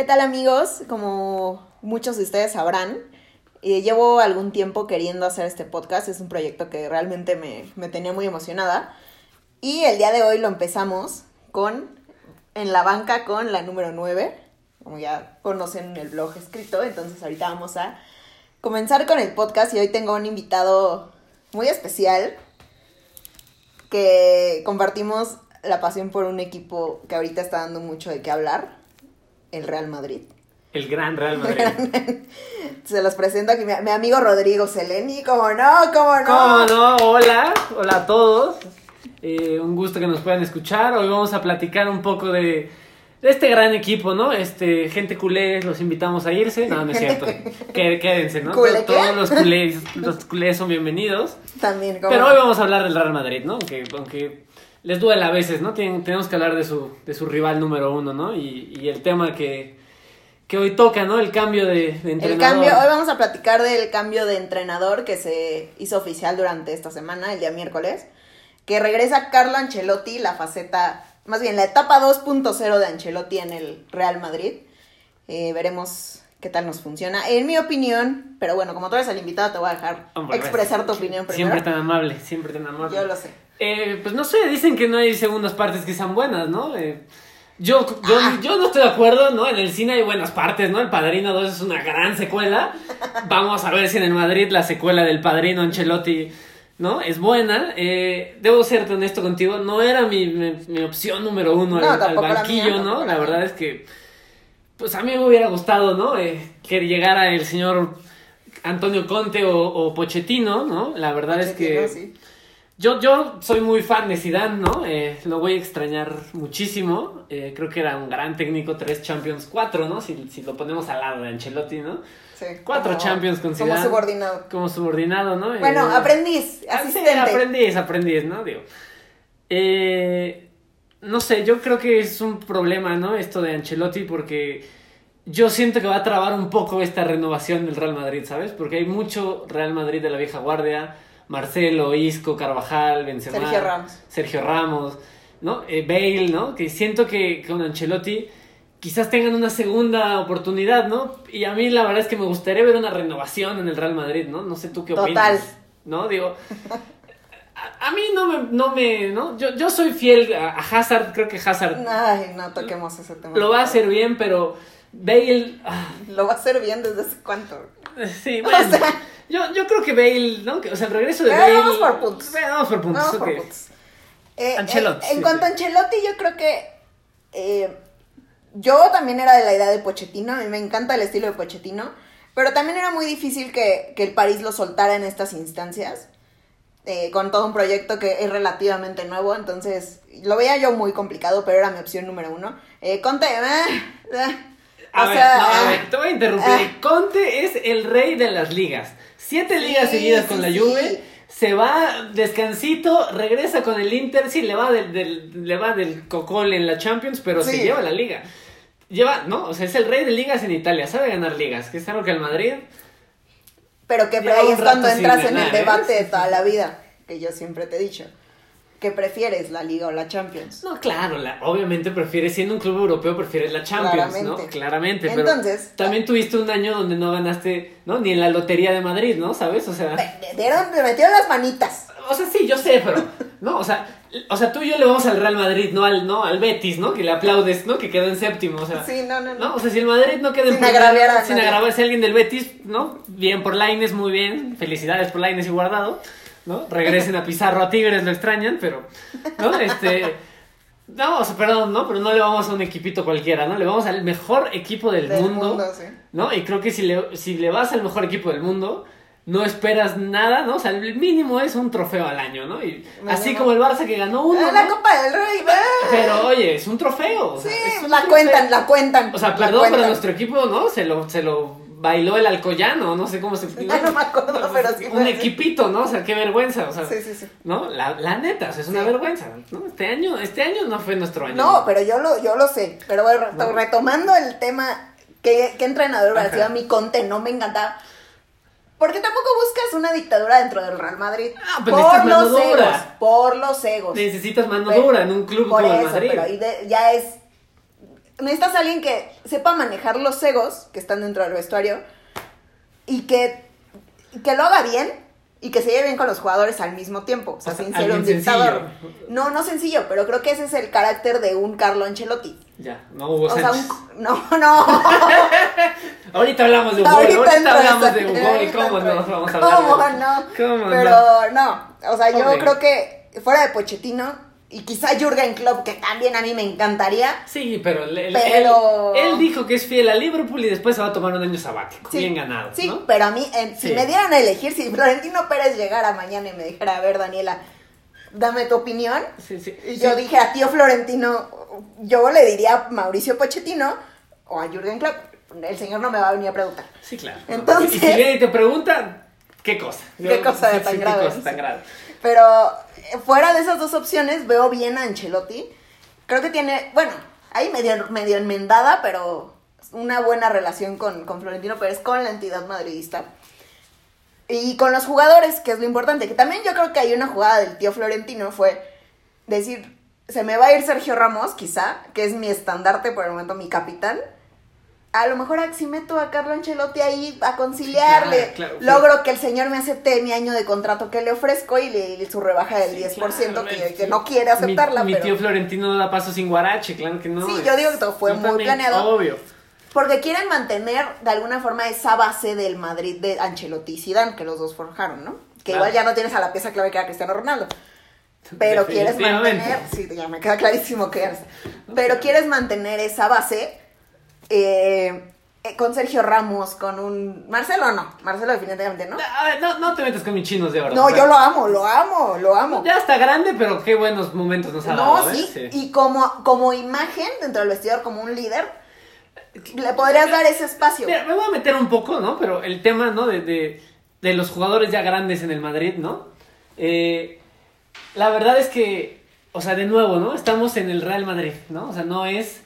¿Qué tal amigos? Como muchos de ustedes sabrán, eh, llevo algún tiempo queriendo hacer este podcast. Es un proyecto que realmente me, me tenía muy emocionada. Y el día de hoy lo empezamos con, en la banca con la número 9, como ya conocen el blog escrito. Entonces ahorita vamos a comenzar con el podcast y hoy tengo un invitado muy especial que compartimos la pasión por un equipo que ahorita está dando mucho de qué hablar, el Real Madrid. El gran Real Madrid. Se los presento aquí, mi, mi amigo Rodrigo Seleni, como no, como no. ¿Cómo no? Hola, hola a todos. Eh, un gusto que nos puedan escuchar. Hoy vamos a platicar un poco de, de este gran equipo, ¿no? Este, gente culé, los invitamos a irse. No, no es cierto. Qué- Quédense, ¿no? Todos los culés, los culés son bienvenidos. También, como Pero hoy vamos a hablar del Real Madrid, ¿no? Aunque, aunque les duele a veces, ¿no? Tienen- tenemos que hablar de su, de su rival número uno, ¿no? Y, y el tema que, que hoy toca, ¿no? El cambio de, de entrenador. El cambio, hoy vamos a platicar del cambio de entrenador que se hizo oficial durante esta semana, el día miércoles, que regresa Carlo Ancelotti, la faceta, más bien la etapa 2.0 de Ancelotti en el Real Madrid. Eh, veremos qué tal nos funciona. En mi opinión, pero bueno, como tú eres el invitado, te voy a dejar Hombre, expresar tu opinión primero. Siempre tan amable, siempre tan amable. Yo lo sé. Eh, pues no sé, dicen que no hay segundas partes que sean buenas, ¿no? Eh, yo, yo, Ah. yo no estoy de acuerdo, ¿no? En el cine hay buenas partes, ¿no? El Padrino 2 es una gran secuela. Vamos a ver si en el Madrid la secuela del Padrino Ancelotti, ¿no? Es buena. Eh, debo ser honesto contigo, no era mi, mi, mi opción número uno No, al, al tampoco la banquillo, mía, ¿no? la verdad es que, pues a mí me hubiera gustado, ¿no? Eh, que llegara el señor Antonio Conte o, o Pochettino, ¿no? La verdad es que... Sí. Yo, yo soy muy fan de Zidane, ¿no? Eh, lo voy a extrañar muchísimo. Eh, creo que era un gran técnico, tres Champions, cuatro, ¿no? Si, si lo ponemos al lado de Ancelotti, ¿no? Sí, Cuatro como- Champions con Como subordinado. Como subordinado, ¿no? Bueno, Eh, aprendiz, ah, sí, asistente. aprendiz, aprendiz, ¿no? Digo. Eh, no sé, yo creo que es un problema, ¿no? Esto de Ancelotti porque yo siento que va a trabar un poco esta renovación del Real Madrid, ¿sabes? Porque hay mucho Real Madrid de la vieja guardia, Marcelo, Isco, Carvajal, Benzema, Sergio Ramos. Sergio Ramos, ¿no? Eh, Bale, ¿no? Que siento que con Ancelotti quizás tengan una segunda oportunidad, ¿no? Y a mí la verdad es que me gustaría ver una renovación en el Real Madrid, ¿no? No sé tú qué Total. opinas. ¿No? Digo, a, a mí no me, no me, ¿no? Yo, yo soy fiel a, a Hazard, creo que Hazard Ay, no toquemos ese tema. lo va a hacer bien, pero Bale, ah, Lo va a hacer bien desde hace cuánto. sí, bueno. O sea- yo, yo creo que Bale, ¿no? Que, o sea, el regreso de Bale. vamos por puntos. Vamos por puntos, Vamos por puntos. Eh, Ancelotti, En, en sí, cuanto a. Ancelotti, yo creo que eh, yo también era de la idea de Pochettino. A mí me encanta el estilo de Pochettino. Pero también era muy difícil que, que el París lo soltara en estas instancias. eh, con todo un proyecto que es relativamente nuevo. Entonces, lo veía yo muy complicado, pero era mi opción número uno. Eh, Conte, eh, eh, A o ver, sea, no, a ah, ver, te voy a interrumpir. Conte es el rey de las ligas. Siete Sí, ligas seguidas con la. Juve. Se va descansito, regresa con el Inter, sí, le va del, del- le va del cocol en la Champions, pero se lleva la liga. Lleva, no, o sea, es el rey de ligas en Italia, sabe ganar ligas, que es algo que el Madrid Pero que ahí es cuando entras en ganar, el ¿eh? debate de toda la vida, que yo siempre te he dicho. ¿Qué prefieres, la Liga o la Champions? No, claro, la- obviamente prefieres, siendo un club europeo, prefieres la Champions, ¿no? Claramente. Pero Entonces- también tuviste un año donde no ganaste, ¿no? Ni en la Lotería de Madrid, ¿no? ¿Sabes? O sea, Me, me dieron, me metieron las manitas. o sea, sí, yo sé, pero, ¿no? O sea, o sea, tú y yo le vamos al Real Madrid, no al, no al Betis, ¿no? Que le aplaudes, ¿no? Que quedó en séptimo, o sea. Sí, no, no, no. No, o sea, si el Madrid no queda en Sin agraviar a sin agravarse a alguien del Betis, ¿no? Bien por Laines, muy bien. Felicidades por Laines y Guardado, ¿no? Regresen a Pizarro a Tigres, lo extrañan, pero, ¿no? Este, no, o sea, perdón, ¿no? Pero no le vamos a un equipito cualquiera, ¿no? Le vamos al mejor equipo del, Del mundo, mundo, sí. ¿no? Y creo que si le, si le vas al mejor equipo del mundo, no esperas nada, ¿no? O sea, el mínimo es un trofeo al año, ¿no? Y así como el Barça que ganó uno, Ah, la ¿no? Copa del Rey. Pero oye, es un trofeo. o Sí, sea, es un la trofeo. cuentan, la cuentan. O sea, perdón, pero nuestro equipo, ¿no? Se lo, se lo bailó el Alcoyano, no sé cómo se... Ya no me acuerdo, pero sí Un equipito, ¿no? O sea, qué vergüenza, o sea... Sí, sí, sí. ¿No? La, la neta, o sea, es una Sí. vergüenza, ¿no? Este año, este año no fue nuestro año. No, pero yo lo, yo lo sé. Pero bueno, reto- No. retomando el tema, ¿qué, qué entrenador hubiera sido a mi Conte? No me encantaba. Porque tampoco buscas una dictadura dentro del Real Madrid. Ah, pero por mano los egos. dura. Por los egos. Necesitas mano Pero- dura en un club por como el eso, Madrid. Pero ahí de- ya es. Necesitas a alguien que sepa manejar los egos que están dentro del vestuario y que, que lo haga bien y que se lleve bien con los jugadores al mismo tiempo. O sea, O sea, sin ser un dictador. sencillo. No, no sencillo, pero creo que ese es el carácter de un Carlo Ancelotti. Ya, no hubo O sea, un, no, no. Ahorita hablamos de Hugo, Ahorita hablamos de Hugo y cómo no vamos a hablar ¿Cómo no? ¿Cómo Pero no. O sea, yo creo que fuera de Pochettino y quizá Jürgen Klopp, que también a mí me encantaría. Sí, pero, él- Pero- Él, él dijo que es fiel a Liverpool y después se va a tomar un año sabático. Sí, bien ganado. Sí, ¿no? pero a mí, en- si me dieran a elegir, si Florentino Pérez llegara mañana y me dijera, a ver, Daniela, dame tu opinión. Sí, sí. Y yo dije a tío Florentino, yo le diría a Mauricio Pochettino o a Jürgen Klopp. El señor no me va a venir a preguntar. Sí, claro. Entonces- Y si viene y te pregunta, ¿qué cosa? ¿Qué cosa de tan sí, grave? ¿Qué cosa tan grave? Pero fuera de esas dos opciones, veo bien a Ancelotti. Creo que tiene, bueno, ahí medio, medio enmendada, pero una buena relación con, con Florentino Pérez, con la entidad madridista. Y con los jugadores, que es lo importante. Que también yo creo que hay una jugada del tío Florentino, fue decir, se me va a ir Sergio Ramos, quizá, que es mi estandarte por el momento, mi capitán. A lo mejor si meto a Carlo Ancelotti ahí a conciliarle, Claro, claro, logro que el señor me acepte mi año de contrato que le ofrezco y le, y su rebaja del Sí, 10% claro, que, no quiere aceptarla. Mi, mi pero... tío Florentino no da paso sin guarache, claro que no. Sí, es- yo digo que todo fue muy planeado. Obvio. Porque quieren mantener de alguna forma esa base del Madrid de Ancelotti y Zidane, que los dos forjaron, ¿no? Que Claro. igual ya no tienes a la pieza clave que era Cristiano Ronaldo. Pero quieres mantener, sí, ya me queda clarísimo que eres. Pero quieres mantener esa base eh, eh, con Sergio Ramos, con un... Marcelo no, Marcelo definitivamente no. No, no te metas con mis chinos de oro. No, yo lo amo, lo amo, lo amo. Ya está grande, pero qué buenos momentos nos ha No, dado. ¿eh? sí, y como, como imagen dentro del vestidor, como un líder, le podrías dar ese espacio. Mira, me voy a meter un poco, ¿no? Pero el tema, ¿no? De, de, de los jugadores ya grandes en el Madrid, ¿no? Eh, la verdad es que, o sea, de nuevo, ¿no? Estamos en el Real Madrid, ¿no? O sea, no es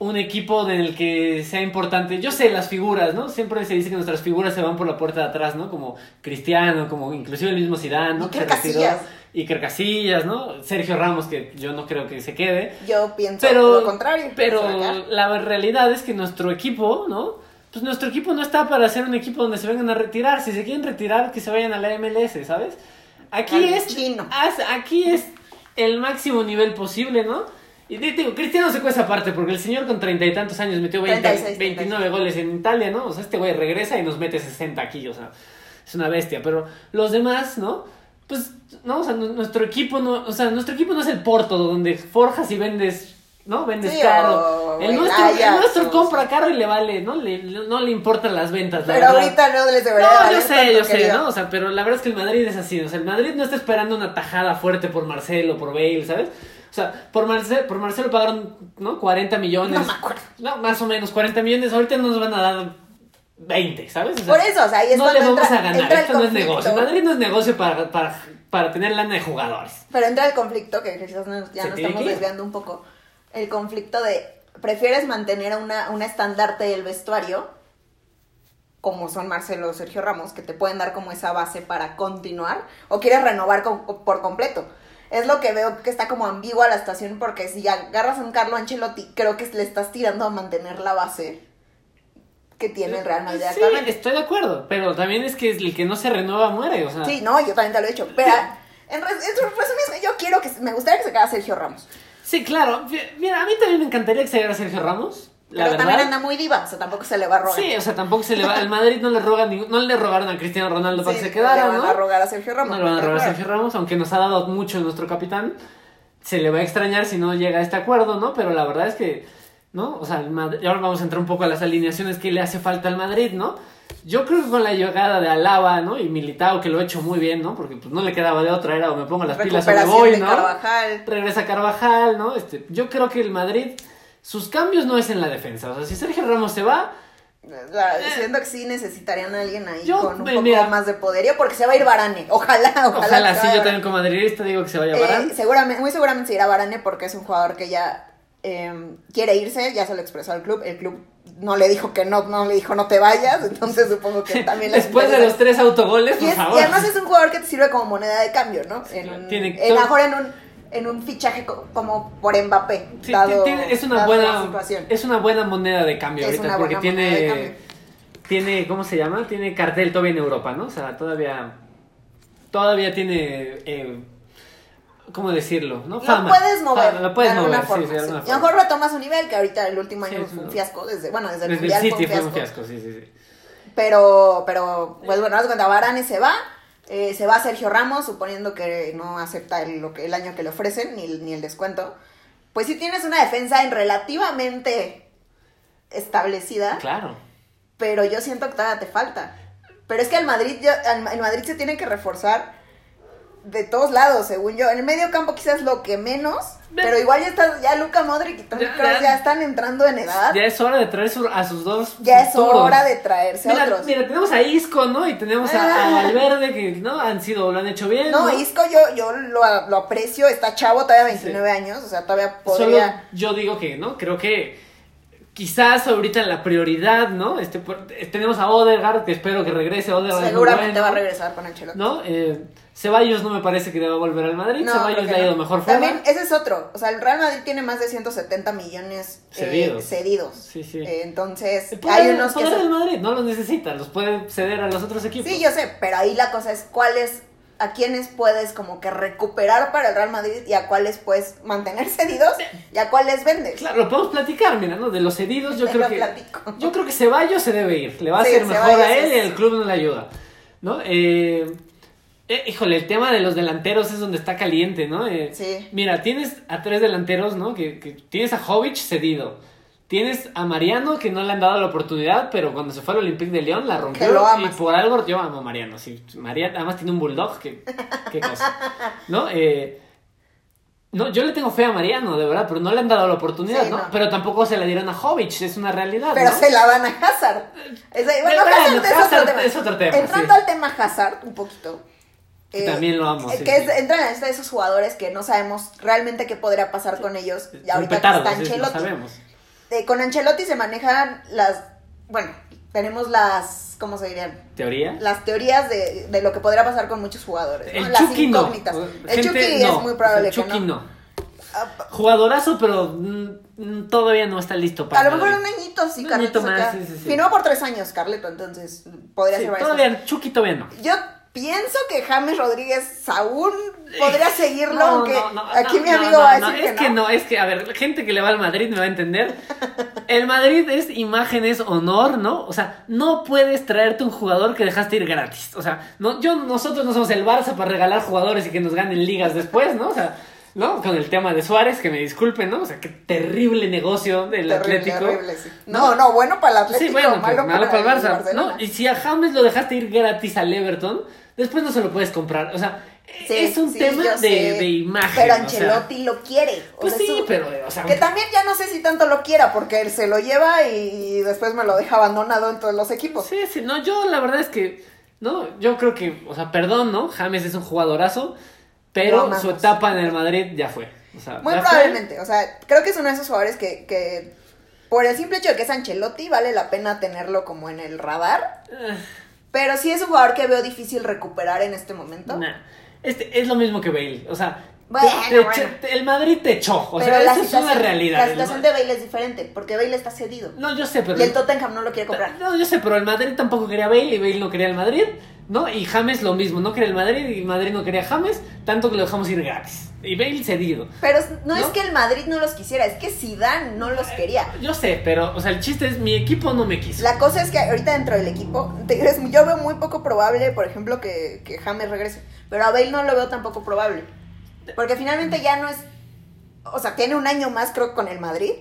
un equipo en el que sea importante. Yo sé las figuras, ¿no? Siempre se dice que nuestras figuras se van por la puerta de atrás, ¿no? Como Cristiano, como inclusive el mismo Zidane, ¿no? Iker. Casillas. Iker Casillas, ¿no? Sergio Ramos, que yo no creo que se quede. Yo pienso Pero, lo contrario. pero la realidad es que nuestro equipo, ¿no? Pues nuestro equipo no está para ser un equipo donde se vengan a retirar. Si se quieren retirar, que se vayan a la MLS, ¿sabes? Aquí Al es, chino. aquí es el máximo nivel posible, ¿no? Y te digo, Cristiano se cuesta aparte porque el señor con treinta y tantos años metió 20, 36, 29 goles en Italia, ¿no? O sea, este güey regresa y nos mete 60 aquí, o sea, es una bestia. Pero los demás, ¿no? Pues, no, o sea, nu- nuestro equipo no, o sea, nuestro equipo no es el Porto donde forjas y vendes, ¿no? Vendes Sí, caro. El nuestro, el nuestro compra caro y le vale, ¿no? Le, no le importan las ventas, la Pero verdad. ahorita no les debería No, yo sé, yo sé. ¿no? O sea, pero la verdad es que el Madrid es así. O sea, el Madrid no está esperando una tajada fuerte por Marcelo, por Bale, ¿sabes? O sea, por, Marce- por Marcelo pagaron, ¿no? 40 millones. No me acuerdo. No, más o menos, 40 millones. Ahorita nos van a dar 20, ¿sabes? O sea, Por eso, o sea, ahí es no le vamos entra, a ganar. Esto no es negocio. Madrid no es negocio para, para, para tener lana de jugadores. Pero entra el conflicto, que quizás nos- ya nos estamos desviando un poco. El conflicto de, ¿prefieres mantener una, un estandarte del vestuario? Como son Marcelo o Sergio Ramos, que te pueden dar como esa base para continuar. ¿O quieres renovar con- por completo? Es lo que veo que está como ambigua la situación, porque si agarras a un Carlo Ancelotti, creo que le estás tirando a mantener la base que tiene el Real Madrid Sí, actualmente. estoy de acuerdo. Pero también es que el que no se renueva muere. O sea, Sí, no, yo también te lo he dicho. Pero en, res- en resumen, yo quiero que me gustaría que se quedara Sergio Ramos. Sí, claro. Mira, a mí también me encantaría que se llegara Sergio Ramos. La pero verdad. también anda muy diva, o sea, tampoco se le va a rogar. Sí, o sea, tampoco se le va. Al Madrid no le roga ningún- no le rogaron a Cristiano Ronaldo para Sí, que se quedara, le van ¿no? a rogar a Sergio Ramos. No le van a ¿de rogar a? Sergio Ramos, aunque nos ha dado mucho nuestro capitán. Se le va a extrañar si no llega a este acuerdo, ¿no? Pero la verdad es que, ¿no? O sea, el Madrid- ahora vamos a entrar un poco a las alineaciones que le hace falta al Madrid, ¿no? Yo creo que con la llegada de Alaba, ¿no? Y Militao, que lo ha hecho muy bien, ¿no? Porque pues no le quedaba de otra, era o me pongo las pilas o me voy, ¿no? Carvajal. regresa Carvajal, ¿no? Este, yo creo que el Madrid, sus cambios no es en la defensa. O sea, si Sergio Ramos se va, La- Siento que sí necesitarían a alguien ahí Yo, con un eh, poco mira. más de poderío, porque se va a ir Varane. Ojalá, ojalá. ojalá, sí, yo también como madridista digo que se vaya a Eh, seguramente, muy seguramente se irá Varane porque es un jugador que ya eh, quiere irse, ya se lo expresó al club. El club no le dijo que no, no le dijo no te vayas, entonces supongo que también Después de los tres autogoles, Y, por es- favor. y además es un jugador que te sirve como moneda de cambio, ¿no? En, Tiene- en- mejor en un, en un fichaje co- como por Mbappé. Sí, dado- tiene- es una buena situación. es una buena moneda de cambio Es ahorita porque tiene tiene cómo se llama tiene cartel todavía en Europa no o sea todavía todavía tiene eh, cómo decirlo no Lo fama puedes mover. Fama, lo puedes de mover forma, sí, sí, de sí. alguna Y a lo mejor retoma su nivel, que ahorita el último año fue un fiasco. Desde, bueno, desde el desde el City fue un fiasco. sí sí sí Pero, pero, pues bueno, haz cuenta, Varane se va. Eh, se va Sergio Ramos, suponiendo que no acepta el, lo que, el año que le ofrecen, ni, el- ni el descuento. Pues si tienes una defensa en relativamente establecida, claro pero yo siento que todavía te falta. Pero es que el Madrid, yo- el Madrid se tiene que reforzar de todos lados, según yo. En el medio campo quizás lo que menos, pero igual ya está, ya Luca Modric y Toni Kroos ya- ya están entrando en edad. ya es hora de traer su- a sus dos Ya es hora de traerse a Mira, otros. mira, tenemos a Isco, ¿no? Y tenemos a, a Ah. Valverde, que no han sido, lo han hecho bien. No, No, Isco yo, yo lo, lo aprecio, está chavo, todavía 29 años, o sea, todavía Solo podría... yo digo que, ¿no? Creo que quizás ahorita la prioridad, ¿no? Este, por- tenemos a Odegaard, que espero que regrese. Odegaard es Seguramente bueno, va a regresar con Ancelotti. ¿No? Eh, Ceballos no me parece que deba volver al Madrid. No, Ceballos le ha ido no. mejor fuera. También, ese es otro. O sea, el Real Madrid tiene más de 170 millones eh, Cedidos. cedidos. Sí, sí. Eh, entonces, poder, hay unos que... del Madrid no los necesita, los puede ceder a los otros equipos. Sí, yo sé, pero ahí la cosa es cuáles, a quiénes puedes como que recuperar para el Real Madrid y a cuáles puedes mantener cedidos y a cuáles vendes. Claro, lo podemos platicar, mira, ¿no? De los cedidos, yo Te creo que. platico. Yo creo que Ceballos se debe ir. Le va a hacer mejor a él y el club no le ayuda. ¿No? Eh, eh, híjole, el tema de los delanteros es donde está caliente, ¿no? Eh, Sí. Mira, tienes a tres delanteros, ¿no? Que, que tienes a Jovic cedido. Tienes a Mariano que no le han dado la oportunidad, pero cuando se fue al Olympique de León la rompió. Que lo y amas. por algo yo amo a Mariano. Sí, Mariano además tiene un bulldog, que, qué cosa. ¿No? Eh, no, yo le tengo fe a Mariano, de verdad, pero no le han dado la oportunidad, Sí, ¿no? no. Pero tampoco se la dieron a Jovic, es una realidad. Pero ¿no? se la dan a Hazard. Es bueno, Hazard, es, Hazard otro tema. es otro tema, Entrando sí. al tema Hazard, un poquito. Que también lo amo, eh, sí, que es- entran en de esos jugadores que no sabemos realmente qué podría pasar con ellos. Y ahorita petardo, que está sí, sí, lo Ancelotti. sabemos. Eh, con Ancelotti se manejan las. Bueno, tenemos las. ¿Cómo se dirían? ¿Teoría? Las teorías de, de lo que podría pasar con muchos jugadores. ¿no? El Las Chucky no. incógnitas. El Chucky no. es muy probable El Chucky que no. no. Ah, Jugadorazo, pero mm, todavía no está listo para A lo mejor un añito sí, Un Carleto. más, sí, sí, sí. Firmó por tres años, Carleto, entonces podría ser todavía, Chucky todavía no. Yo pienso que James Rodríguez aún podría seguirlo, No, aunque no, no, aquí mi amigo va a no, decir es que no, es que, a ver, gente que le va al Madrid me va a entender. El Madrid es imagen, es honor, ¿no? O sea, no puedes traerte un jugador que dejaste ir gratis. O sea, no, yo, nosotros no somos el Barça para regalar jugadores y que nos ganen ligas después, ¿no? O sea, ¿no? Con el tema de Suárez, que me disculpen, ¿no? O sea, qué terrible negocio del Terrible, Atlético. terrible, sí. No, no, bueno para el Atlético, Sí, bueno, malo, pero malo para el Barça. Barcelona. ¿no? Y si a James lo dejaste ir gratis al Everton, después no se lo puedes comprar. O sea, Sí, es un sí, tema de, de imagen. Pero o sea. Ancelotti lo quiere. o Pues sea, sí, pero, o sea, Que también ya no sé si tanto lo quiera, porque él se lo lleva y después me lo deja abandonado en todos los equipos. Sí, sí, no, yo la verdad es que, no, yo creo que, o sea, perdón, ¿no? James es un jugadorazo, pero su etapa en el Madrid ya fue. O sea, Muy fue. probablemente, o sea, creo que es uno de esos jugadores que, que por el simple hecho de que es Ancelotti, vale la pena tenerlo como en el radar. Pero sí es un jugador que veo difícil recuperar en este momento. nah. Este, es lo mismo que Bale, o sea, Bueno, te- te- bueno. te- el Madrid te echó, o pero sea, eso es una realidad. la el situación de Bale es diferente, porque Bale está cedido. No, yo sé, pero... Y el Tottenham no lo quiere comprar. No, yo sé, pero el Madrid tampoco quería Bale y Bale no quería el Madrid, ¿no? Y James lo mismo, no quería el Madrid y Madrid no quería James, tanto que lo dejamos ir gratis. Y Bale cedido. Pero no, es que el Madrid no los quisiera, es que Zidane no los quería. Yo sé, pero, o sea, el chiste es mi equipo no me quiso. La cosa es que ahorita dentro del equipo, yo veo muy poco probable, por ejemplo, que, que James regrese. Pero a Bale no lo veo tampoco probable. Porque finalmente ya no es. O sea, tiene un año más, creo, con el Madrid.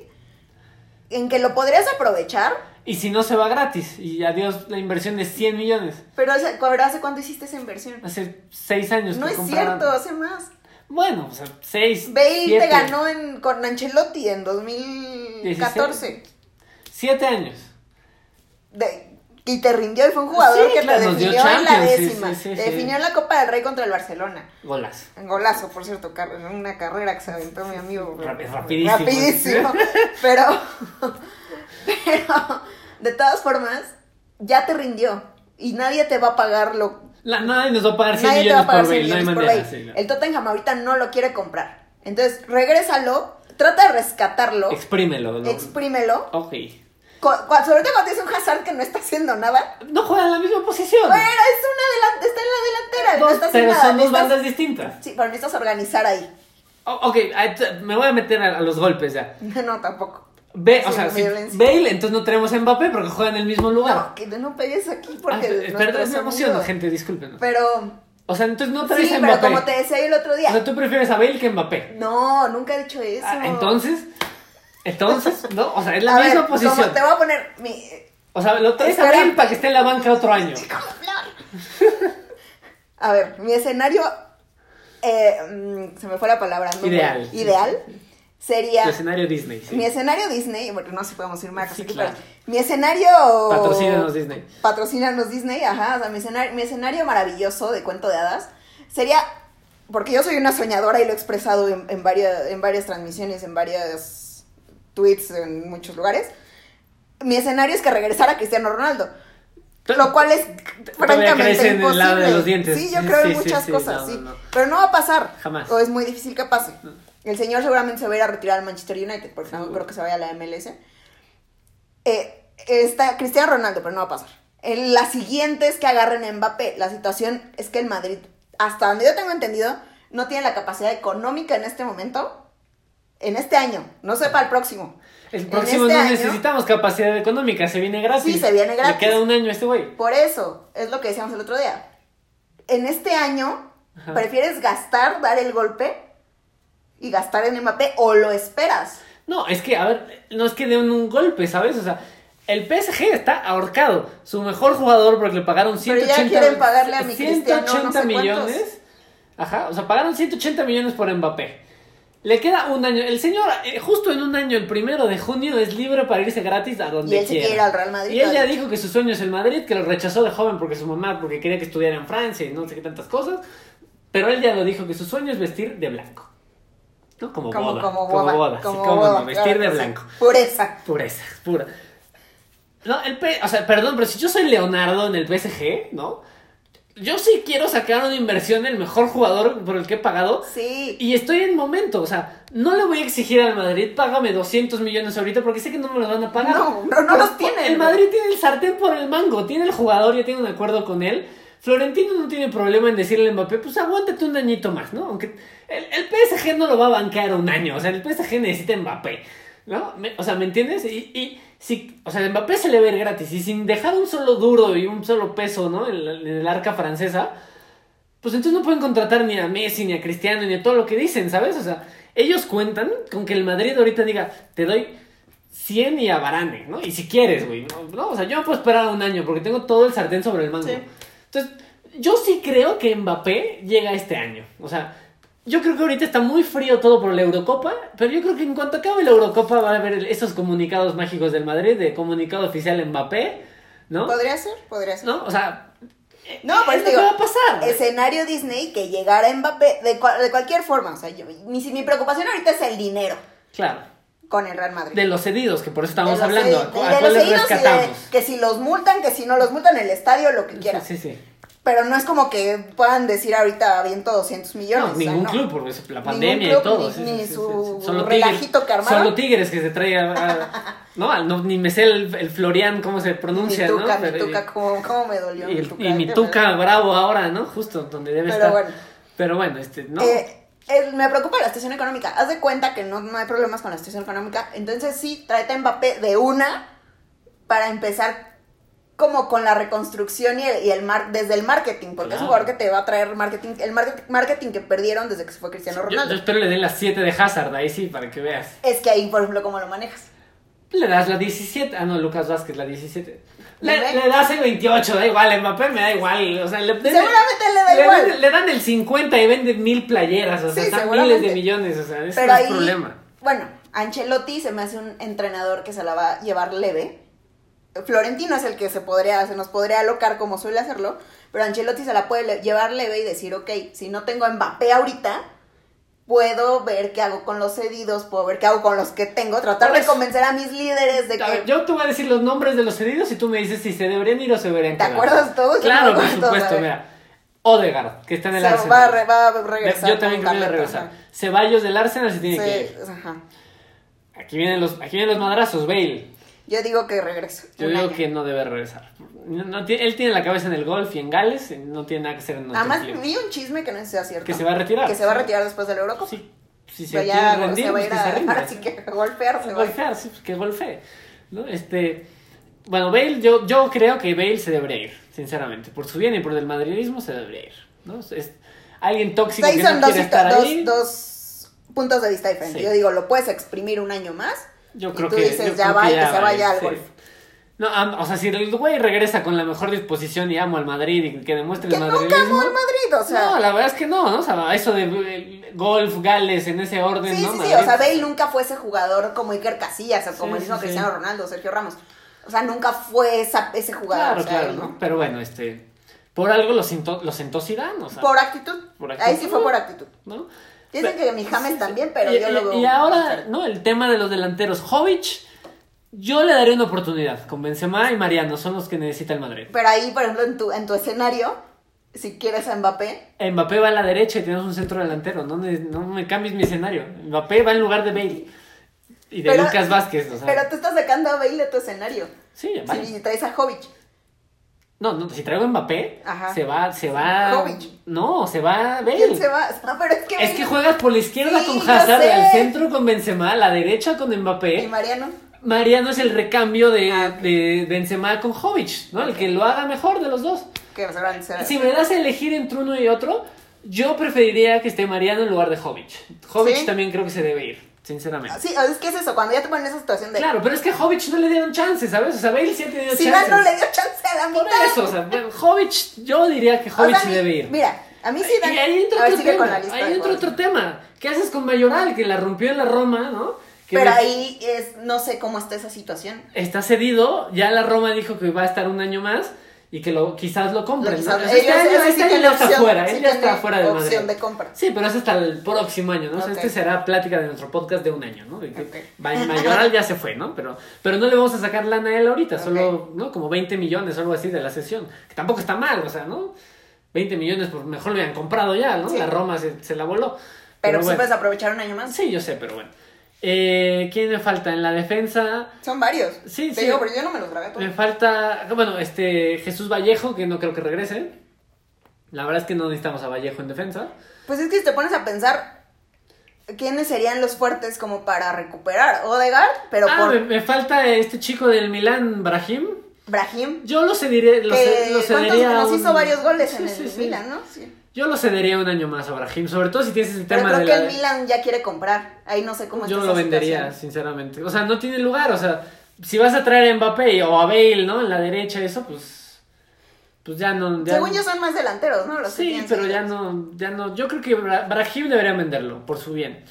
En que lo podrías aprovechar. Y si no se va gratis, y adiós la inversión de 100 millones. Pero hace, pero ¿hace cuánto hiciste esa inversión? Hace 6 años No es compraron- cierto, hace más. Bueno, o sea, 6. Bale te ganó en, con Ancelotti en 2014. 7 años. De- y te rindió y fue un jugador Sí, que claro, te definió en la décima. sí, sí, Te definió en la Copa del Rey contra el Barcelona. Golazo. Golazo, por cierto, una carrera que se aventó mi amigo. Rap- rapidísimo. Rapidísimo. Pero, pero, de todas formas, ya te rindió. Y nadie te va a pagar lo. La, nadie nos va a pagar 100 Nadie te va a millones pagar por 100 Bale, millones por manera. Bale. sí, no. El Tottenham ahorita no lo quiere comprar. Entonces, regrésalo, trata de rescatarlo, Exprímelo, ¿no? exprímelo. ok. Sobre todo cuando tienes un Hazard que no está haciendo nada. No juega en la misma posición. Bueno, es una está en la delantera, no Dos, está haciendo pero nada. son dos bandas distintas. Sí, pero necesitas organizar ahí. O- ok, me voy a meter a, a los golpes ya. No, tampoco. Ve, o sea, si. Bale, entonces no tenemos a Mbappé porque juega en el mismo lugar. No, que no pegues aquí Ah, porque... espera, nuestro me emociono, gente, discúlpenos. Pero... O sea, entonces no traes Sí, a pero Mbappé. como te decía yo el otro O día. sea, tú prefieres a Bale que a Mbappé. No, nunca he dicho eso. Ah, entonces, entonces, no, o sea, es la A misma ver, posición. como te voy a poner mi... O sea, lo traes a para que esté en la banca otro año. A ver, mi escenario... eh, mm, se me fue la palabra. ¿no? Ideal. Ideal sería... El escenario Disney. sí. Mi escenario Disney, porque no sé si podemos ir marcas Sí, aquí, claro. pero mi escenario... Patrocínanos Disney. Patrocínanos Disney, ajá. O sea, mi escenario, mi escenario maravilloso de cuento de hadas sería... Porque yo soy una soñadora y lo he expresado en, en, varias, en varias transmisiones, en varios tweets, en muchos lugares. Mi escenario es que regresara Cristiano Ronaldo. Lo cual es francamente el imposible. lado de los dientes. Sí, yo creo Sí, en muchas sí, cosas, sí. no, no. Pero no va a pasar. Jamás. O es muy difícil que pase. El señor seguramente se va a ir a retirar al Manchester United, porque no creo que se vaya a la MLS. Eh, está Cristiano Ronaldo, pero no va a pasar. En la siguiente es que agarren a Mbappé. La situación es que el Madrid, hasta donde yo tengo entendido, no tiene la capacidad económica en este momento. En este año, no sé para el próximo. El próximo este no año- necesitamos capacidad económica, se viene gratis. Sí, se viene gratis. Le queda un año a este güey. Por eso, es lo que decíamos el otro día. En este año, Ajá. ¿prefieres gastar, dar el golpe y gastar en Mbappé o lo esperas? No, es que, a ver, no es que den un golpe, ¿sabes? O sea, el PSG está ahorcado. Su mejor jugador, porque le pagaron Pero ya 180, quieren pagarle a mi Cristiano no 180 sé millones. Ajá, o sea, pagaron 180 millones por Mbappé. Le queda un año. El señor, eh, justo en un año, el primero de junio, es libre para irse gratis a donde Y él se quiera. quiere ir al Real Madrid, Y dijo que su sueño es el Madrid, que lo rechazó de joven porque su mamá, porque quería que estudiara en Francia y no sé qué tantas cosas. Pero él ya lo dijo que su sueño es vestir de blanco. ¿No? Como, Como, boda. como boda. Como boda. sí, como boda, no, vestir claro de que sí. blanco. Pureza. Pureza, pura. No, el P, o sea, perdón, pero si yo soy Leonardo en el PSG, ¿no? Yo sí quiero sacar una inversión en el mejor jugador por el que he pagado. Sí. Y estoy en momento, o sea, no le voy a exigir al Madrid, págame 200 millones ahorita porque sé que no me los van a pagar. No, no, no los tienen. El Madrid tiene el sartén por el mango, tiene el jugador, ya tiene un acuerdo con él. Florentino no tiene problema en decirle a Mbappé, pues aguántate un añito más, ¿no? Aunque el, el PSG no lo va a bancar un año, o sea, el PSG necesita Mbappé, ¿no? Me- o sea, ¿me entiendes? Y, y si, o sea, Mbappé se le ve gratis y sin dejar un solo duro y un solo peso, ¿no? En, la- en el arca francesa, pues entonces no pueden contratar ni a Messi, ni a Cristiano, ni a todo lo que dicen, ¿sabes? O sea, ellos cuentan con que el Madrid ahorita diga, te doy 100 y a Varane, ¿no? Y si quieres, güey, ¿no? No, O sea, yo no puedo esperar un año porque tengo todo el sartén sobre el mango. Sí. Entonces, yo sí creo que Mbappé llega este año. O sea, yo creo que ahorita está muy frío todo por la Eurocopa, pero yo creo que en cuanto acabe la Eurocopa va a haber esos comunicados mágicos del Madrid, de comunicado oficial Mbappé, ¿no? Podría ser, podría ser. ¿No? O sea, No, es pero lo te que digo, va a pasar. escenario Disney que llegara Mbappé de, cua- de cualquier forma. O sea, yo, mi, mi preocupación ahorita es el dinero Claro. con el Real Madrid. De los cedidos, que por eso los hablando. cedi- ¿A, cu- de- los cedidos de- que si los multan, que si no los multan, el estadio, lo que quieran. Sí, sí. Pero no es como que puedan decir ahorita aviento 200 millones. No, o sea, ningún no. club, porque es la Ningún pandemia club, y todo. ni- sí, ni sí, su sí. Relajito tigres, que armaron. Solo tigres que se trae a- a- no, no, ni me sé el, el Florian, cómo se pronuncia, mi tuca, ¿no? mi Pero- tuca, cómo, cómo me dolió. y, mi tuca, y mi qué tuca mal. bravo ahora, ¿no? Justo donde debe Pero estar. bueno. Pero bueno, este, ¿no? Eh, eh, me preocupa la situación económica. Haz de cuenta que no, no hay problemas con la situación económica. Entonces sí, tráete a Mbappé de una para empezar como con la reconstrucción y el, y el mar- desde el marketing, porque es un jugador que te va a traer marketing, el market- marketing que perdieron desde que se fue Cristiano Ronaldo. yo espero le den las 7 de Hazard, ahí sí, para que veas. Es que ahí, por ejemplo, ¿cómo lo manejas? Le das la 17. Ah, no, Lucas Vázquez, la 17. Le, Le- le das el 28, da igual, Mbappé me da igual. O sea, le, Seguramente le da igual. Dan, le dan el 50 y venden mil playeras, o sea, Sí, están miles de millones, o sea, ese Pero no es ahí, problema. bueno, Ancelotti se me hace un entrenador que se la va a llevar leve. Florentino es el que se podría, se nos podría alocar como suele hacerlo, pero Ancelotti se la puede le- llevar leve y decir, ok, si no tengo a Mbappé ahorita, puedo ver qué hago con los cedidos, puedo ver qué hago con los que tengo, tratar de Pues- convencer a mis líderes de ver, que... yo te voy a decir los nombres de los cedidos y tú me dices si se deberían ir o se deberían ¿Te acuerdas todos? Claro, por supuesto, mira. Odegaard, que está en el Se Arsenal. va, a re- va a regresar. Yo también creo que regresar. ajá. Ceballos del Arsenal se tiene Sí, que ir. ajá. Aquí vienen los, aquí vienen los madrazos, Bale. Yo digo que regreso. Yo digo año. que no debe regresar. No- no tiene- él tiene la cabeza en el golf y en Gales, y no tiene nada que hacer en Además, vi un chisme que no sea cierto. Que se va a retirar. Que se va a retirar después del Eurocopa. Sí, si se Pero ya rendir, se va a pues ir que a, rinda. así que golpear se golfear, sí, pues que golfee. ¿no? Este, bueno, Bale, yo, yo creo que Bale se debería ir, sinceramente. Por su bien y por el madridismo se debería ir. ¿no? Es alguien tóxico que no dos, quiere hito- estar dos, ahí. dos puntos de vista diferentes. Sí. Yo digo, lo puedes exprimir un año más. Yo y creo tú que dices, yo ya creo va y que se va, vaya al sí. golf. No, o sea, si el güey regresa con la mejor disposición y amo al Madrid y que demuestre Que el nunca madridismo. amó el Madrid, o sea. no, la verdad es que no, ¿no? O sea, eso de eh, golf, Gales, en ese orden, sí, ¿no? sí, sí. Madrid. O sea, Bale nunca fue ese jugador como Iker Casillas o como Sí, el mismo sí, sí. Cristiano Ronaldo Sergio Ramos. O sea, nunca fue esa, ese jugador. Claro, o sea, claro, él ¿no? Pero bueno, este. Por algo lo sentó, lo sentó Zidane, o sea. Por actitud. Por Ahí actitud. sí fue por actitud. ¿no? Dicen Pero- que mi James también, pero y, yo lo veo. y ahora, ¿no? El tema de los delanteros. Jovic, yo le daría una oportunidad. Con Benzema y Mariano son los que necesita el Madrid. Pero ahí, por ejemplo, en tu, en tu escenario, si quieres a Mbappé, Mbappé va a la derecha y tenemos un centro delantero. No, me- no me cambies mi escenario. Mbappé va en lugar de Bale. Y de Pero- Lucas Vázquez, o sea. pero tú estás sacando a Bale de tu escenario. sí, vale. Si traes a Jovic. No, no, si traigo a Mbappé, Ajá. se va, se va. Jovic. No, se va Bale. ¿Quién se va? No, pero es que. Es Bale- que juegas por la izquierda Sí, con Hazard, al centro con Benzema, a la derecha con ¿Y Mbappé. Mariano? Mariano es el recambio de, Ah, de Benzema con Jovic, ¿no? El que lo haga mejor de los dos. Será. Si me das a elegir entre uno y otro, yo preferiría que esté Mariano en lugar de Jovic. Jovic ¿Sí? también creo que se debe ir, sinceramente. Sí, es que es eso, cuando ya te ponen en esa situación de. Claro, pero es que Jovic no le dieron chance, ¿sabes? O sea, Bale sí ha tenido Si chances. no le dio chance a la Por mitad. eso, o sea, Jovic, yo diría que O Jovic sea, debe ir. Mira, a mí sí dan. Y ahí entra otro tema. ahí entra otro tema. ¿Qué haces con Mayoral, que la rompió en la Roma, ¿no? Que Pero me- ahí es, no sé cómo está esa situación. está cedido, ya la Roma dijo que va a estar un año más y que lo, quizás lo compren. Lo ¿no? quizás- este ellos- año, sí este año tienen ya está fuera, sí él ya está fuera de Madrid. opción de compra. Sí, pero es hasta el próximo año, ¿no? O sea, este será plática de nuestro podcast de un año, ¿no? De que Mayoral ya se fue, ¿no? Pero, pero no le vamos a sacar lana a él ahorita, solo, ¿no? Como 20 millones o algo así de la sesión. Que tampoco está mal, o sea, ¿no? 20 millones, pues mejor lo habían comprado ya, ¿no? Sí. La Roma se, se la voló. Pero, Pero sí puedes aprovechar un año más. Sí, yo sé, pero bueno. Eh, ¿Quién me falta? En la defensa Son varios. Sí, Te sí. digo, pero yo no me los grabé todos. me falta, bueno, este Jesús Vallejo, que no creo que regrese. La verdad es que no necesitamos a Vallejo en defensa. Pues es que si te pones a pensar, ¿quiénes serían los fuertes como para recuperar? Odegaard, pero ah, por me, me falta este chico del Milán, Brahim. Brahim. Yo lo cedería, lo, que ce- lo ¿cuántos- cedería nos un- hizo varios goles Sí, en el sí. ¿no? Sí. Yo lo cedería un año más a Brahim, sobre todo si tienes el Pero tema creo de que la... el Milan ya quiere comprar. Ahí no sé cómo Yo esa lo vendería, situación. sinceramente. O sea, no tiene lugar, o sea, si vas a traer a Mbappé o a Bale, ¿no? En la derecha, eso, pues... Pues ya no... ya- Según yo son más delanteros, ¿no? Los Sí, pero ya no, ya no. Yo creo que Bra- Brahim debería venderlo, por su bien.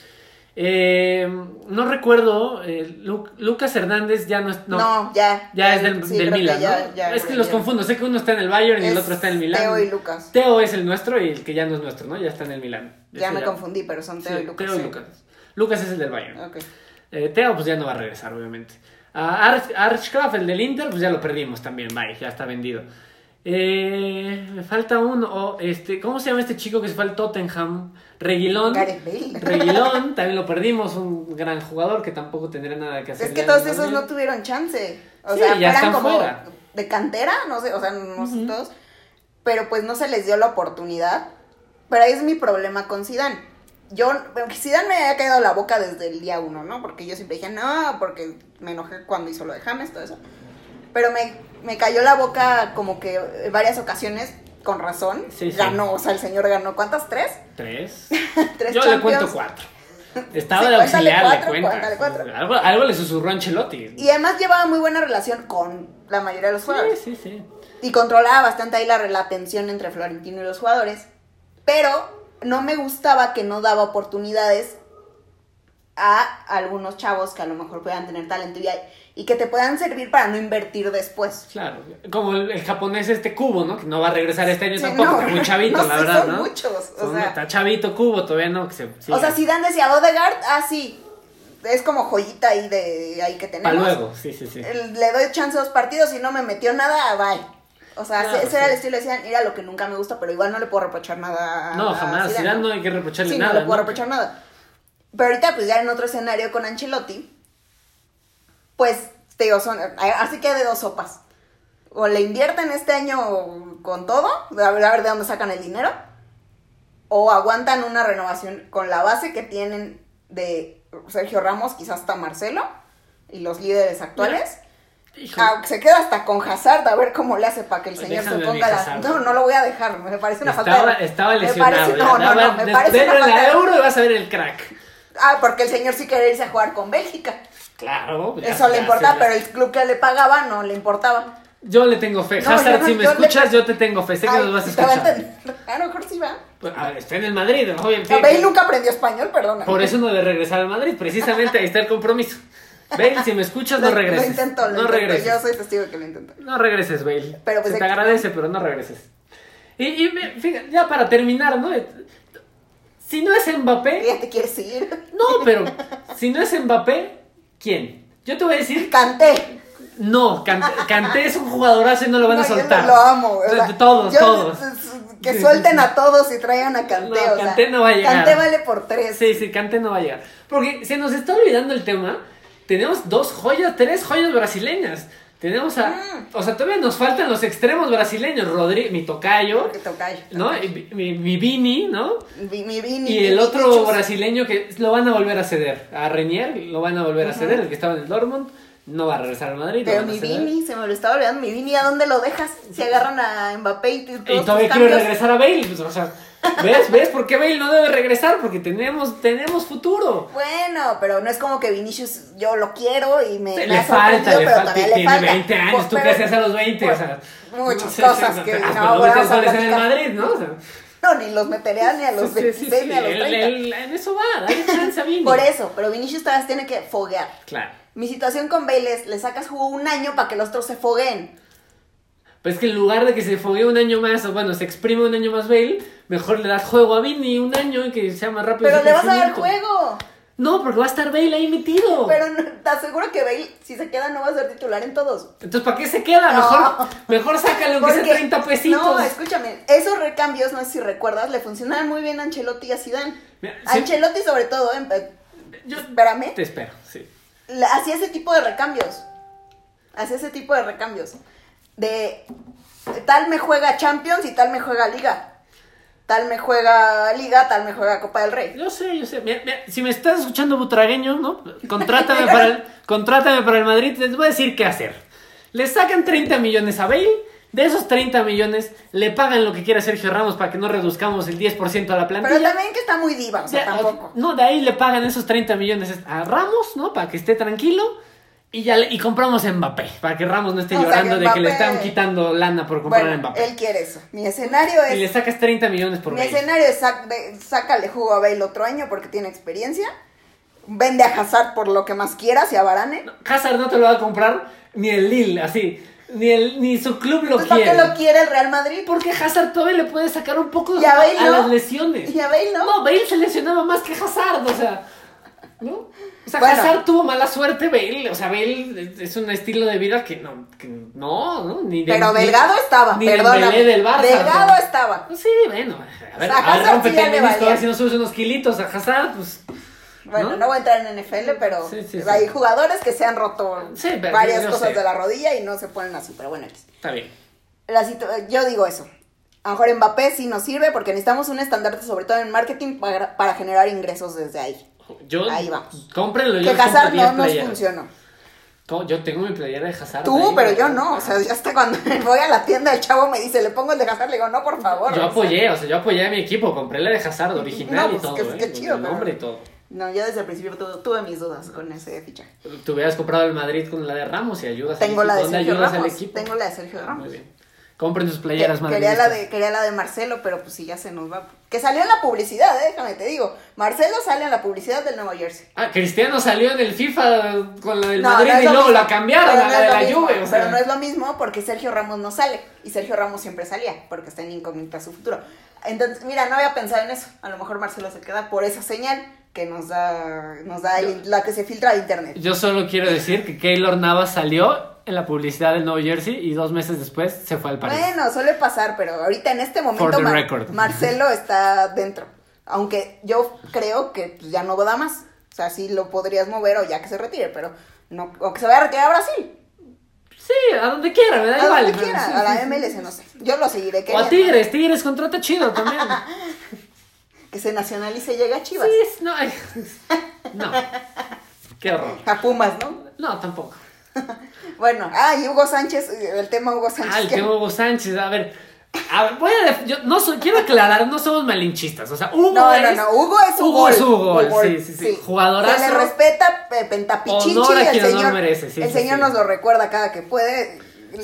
Eh, no recuerdo, eh, Lu- Lucas Hernández ya no es. No, No, ya. ya es del, sí, del que Milan, ya- ¿no? ya es que lo los confundo. Sé que uno está en el Bayern y el otro está en el Milan. Teo y Lucas. Teo es el nuestro y el que ya no es nuestro, ¿no? Ya está en el Milan. Ya Ese me confundí, pero son Teo Sí, y Lucas. Teo y sí. Lucas. Lucas es el del Bayern. Eh, Teo, pues ya no va a regresar, obviamente. A Arch- Archcraft, el del Inter, pues ya lo perdimos también, bye, ya está vendido. Eh, me falta uno, oh, este, ¿cómo se llama este chico que se fue al Tottenham? Reguilón. Reguilón, también lo perdimos, un gran jugador que tampoco tendría nada que hacer. Es que todos esos no tuvieron chance. O Sí, sea, ya eran están como fuera. de cantera, no sé, o sea, no sé Ujú. todos. Pero pues no se les dio la oportunidad. Pero ahí es mi problema con Zidane. Yo, Zidane me había caído la boca desde el día uno, ¿no? Porque yo siempre dije, no, porque me enojé cuando hizo lo de James, todo eso. Pero me, me cayó la boca como que en varias ocasiones, con razón. Sí, sí. Ganó, o sea, el señor ganó, ¿cuántas? ¿Tres? Tres. Tres Yo le cuento cuatro. Estaba Sí, de auxiliar, cuatro, le cuatro. Algo, algo le susurró a Ancelotti. Y además llevaba muy buena relación con la mayoría de los jugadores. Sí, sí, sí. Y controlaba bastante ahí la, la tensión entre Florentino y los jugadores. Pero no me gustaba que no daba oportunidades a algunos chavos que a lo mejor puedan tener talento y, y que te puedan servir para no invertir después. Claro, como el, el japonés este Cubo, ¿no? Que no va a regresar este año Sí, tampoco, no, porque muy chavito, no la verdad, son ¿no? muchos, o Son- sea. está chavito Cubo, todavía no, que se O sea, si Dan decía Odegaard, ah, sí, es como joyita ahí de ahí que tenemos. Para luego, sí, sí, sí. Le doy chance a dos partidos y no me metió nada, bye. O sea, Claro, ese era el estilo, decían, era lo que nunca me gusta, pero igual no le puedo reprochar nada a No, jamás, Zidane, no hay que reprocharle Sí, nada. no le puedo reprochar nada. Pero ahorita, pues ya en otro escenario con Ancelotti, pues, te digo, son, así que de dos sopas. O le invierten este año con todo, a ver, a ver de dónde sacan el dinero, o aguantan una renovación con la base que tienen de Sergio Ramos, quizás hasta Marcelo, y los líderes actuales. Ah, se queda hasta con Hazard a ver cómo le hace para que el señor se Déjame mi ponga la... No, no lo voy a dejar, me parece una estaba, falta de... estaba me lesionado. parece- ya, no, no, no, me parece una falta de- euro y vas a ver el crack. Ah, porque el señor sí quería irse a jugar con Bélgica. Claro. ya- Eso le ya importaba, se- pero el club que le pagaba no le importaba. Yo le tengo fe. No, Hazard, no- si me yo le- escuchas, yo te tengo fe. Sé que Ay, nos vas a escuchar. A lo mejor sí va. Pues, a ver, está en el Madrid, obviamente. Bale nunca aprendió español, perdona. Por eso no debe regresar al Madrid. Precisamente ahí está el compromiso. Bale, si me escuchas, no regreses. Lo intento, lo no intento. regreses. Yo soy testigo de que lo intento. No regreses, Bale. Pero, pues, Se te aquí- agradece, pero no regreses. Y, y fíjate, ya para terminar, ¿no? Si no es Mbappé, Ya te quieres ir. no, pero si no es Mbappé, ¿quién? Yo te voy a decir, Canté. no, Kanté es un jugadorazo y no lo van a No, yo soltar. Lo amo. o sea, todos, yo- todos. Que Sí, suelten a todos y traigan a Canté. No, o sea, Kanté no va a llegar. Canté vale por tres. Sí, sí, Kanté no va a llegar. Porque se nos está olvidando el tema. Tenemos dos joyas, tres joyas brasileñas. Tenemos a. Mm. O sea, todavía nos faltan los extremos brasileños. Rodri, mi tocayo, tocayo. ¿no? Y mi, mi Vini, ¿no? Mi, mi Vini, Y el otro brasileño que lo van a volver a ceder. A Renier lo van a volver a Ujú. ceder, el que estaba en el Dortmund. No va a regresar al Madrid. Pero a mi. Vini, se me lo estaba olvidando. Mi Vini, ¿a dónde lo dejas? Si agarran a Mbappé y todos Y todavía quiero regresar a Bale. pues, o sea, ¿ves? ¿Ves por qué Bale no debe regresar? Porque tenemos, tenemos futuro. Bueno, pero no es como que Vinicius yo lo quiero y me, Sí, me le ha falta, le pero falta. todavía le Tiene falta. 20 años. Pues, ¿Tú qué hacías a los 20? O pues, sea, muchas no cosas sí, que no, no vamos a goles en el. Madrid, ¿no? O sea, No, ni los metería ni a los sí, sí, 26 sí, ni a los él- 30. él- en eso va, dale chance a Vini. Por eso, pero Vinicius todavía tiene que foguear. Claro. Mi situación con Bale es, le sacas jugo un año para que los otros se fogueen. Pues que en lugar de que se foguee un año más, o bueno, se exprime un año más Bale, mejor le das juego a Vini un año y que sea más rápido. Pero le vas a dar juego. No, porque va a estar Bale ahí metido. Pero no, te aseguro que Bale, si se queda, no va a ser titular en todos. Entonces, ¿para qué se queda? No. Mejor, mejor sácale aunque sea Porque- 30 pesitos. No, escúchame, esos recambios, no sé si recuerdas, le funcionaban muy bien a Ancelotti y a Zidane. Mira, sí. Ancelotti sobre todo, eh, Yo espérame, te espero, sí. hacía ese tipo de recambios. Hacía ese tipo de recambios. De tal me juega Champions y tal me juega Liga. Tal me juega Liga, tal me juega Copa del Rey. Yo sé, yo sé. Mira, mira, si me estás escuchando butragueño, ¿no? Contrátame para el, contrátame para el Madrid, les voy a decir qué hacer. Le sacan 30 millones a Bale, de esos 30 millones le pagan lo que quiera Sergio Ramos para que no reduzcamos el 10% a la plantilla. Pero también que está muy diva, o sea, tampoco. No, de ahí le pagan esos 30 millones a Ramos, ¿no? Para que esté tranquilo. Y ya le- y compramos a Mbappé, para que Ramos no esté O llorando de que le están quitando lana por comprar a Bueno, Mbappé. él quiere eso. Mi escenario Y le es. sacas 30 millones por Mi Bale. escenario es sac- de- sácale jugo a Bale otro año porque tiene experiencia. Vende a Hazard por lo que más quieras y a Varane. Hazard no te lo va a comprar ni el Lille, así. Ni, el, ni su club lo Entonces, ¿para quiere. qué lo quiere el Real Madrid? Porque Hazard todavía le puede sacar un poco Y a Bale no. las lesiones. Y a Bale no. No, Bale se lesionaba más que Hazard, o sea. ¿No? O sea, Bueno. Hazard tuvo mala suerte, Bale. O sea, Bale es un estilo de vida que no, que no, ¿no? Ni de- Pero ni- Delgado estaba, ni. Dembélé del Barça. Delgado o sea. estaba. Pues sí, bueno. A ver, O sea, a ver, rómpete sí valía. si no subes unos kilitos a Hazard, pues. Bueno, ¿No? ¿no? voy a entrar en NFL, pero Sí, sí, hay jugadores que se han roto varias cosas sé. de la rodilla y no se ponen así, pero bueno. Está bien. La yo digo eso. A lo mejor Mbappé sí nos sirve porque necesitamos un estandarte, sobre todo en marketing, para, para generar ingresos desde ahí. Yo, Ahí vamos. Cómprenlo, Que yo Hazard 10 no nos funcionó. Yo tengo mi playera de Hazard. Tú, pero yo no. O sea, ya hasta cuando voy a la tienda, el chavo me dice, le pongo el de Hazard, le digo, no, por favor. Yo apoyé, o sea, yo apoyé a mi equipo, compré la de Hazard original No, y pues, todo, qué- ¿eh? qué chido, el pero- nombre y todo. No, yo desde el principio tu- tuve mis dudas con ese fichaje. Tú hubieras comprado el Madrid con la de Ramos y ayudas Tengo la de equipo. ¿Dónde Sergio Ramos. al equipo? Tengo la de Sergio Ramos. Muy bien. Compren sus playeras Que- quería, la de, quería la de Marcelo, pero pues sí, ya se nos va. Que salió en la publicidad, eh, déjame te digo. Marcelo sale en la publicidad del Nuevo Jersey. Ah, Cristiano salió en el FIFA con la del No, Madrid no y luego mismo. la cambiaron a la de la mismo, Juve. O sea, Pero no es lo mismo porque Sergio Ramos no sale. Y Sergio Ramos siempre salía, porque está en incógnita su futuro. Entonces, mira, no había pensado en eso. A lo mejor Marcelo se queda por esa señal que nos da, nos da el- la que se filtra de internet. Yo solo quiero decir que Keylor Navas salió en la publicidad del Nuevo Jersey y dos meses después se fue al París. Bueno, suele pasar, pero ahorita en este momento Mar-. Marcelo está dentro. Aunque yo creo que ya no da más. O sea, sí lo podrías mover o ya que se retire, pero no, o que se vaya a retirar a Brasil. Sí, a donde quiera, me da A igual. donde pero quiera, sí, a la. MLS, no sé. Yo lo seguiré O a queriendo. Tigres, Tigres contrata chido también. Que se nacionalice y llegue a Chivas. Sí, no, no. Qué horror. A Pumas, ¿no? No, tampoco. Bueno, ah, y Hugo Sánchez, eh, el tema Hugo Sánchez. Ah, el que- tema Hugo Sánchez, a ver. A ver, voy a yo no soy, quiero aclarar, no somos malinchistas. O sea, Hugo No, es. no, no, Hugo es Hugo. Hugo es Hugo, sí, sí, sí. Jugadorazo. Se le respeta eh, Pentapichichi. Honor a el quien honor señor, merece, sí, el sí, señor sí. nos lo recuerda cada que puede.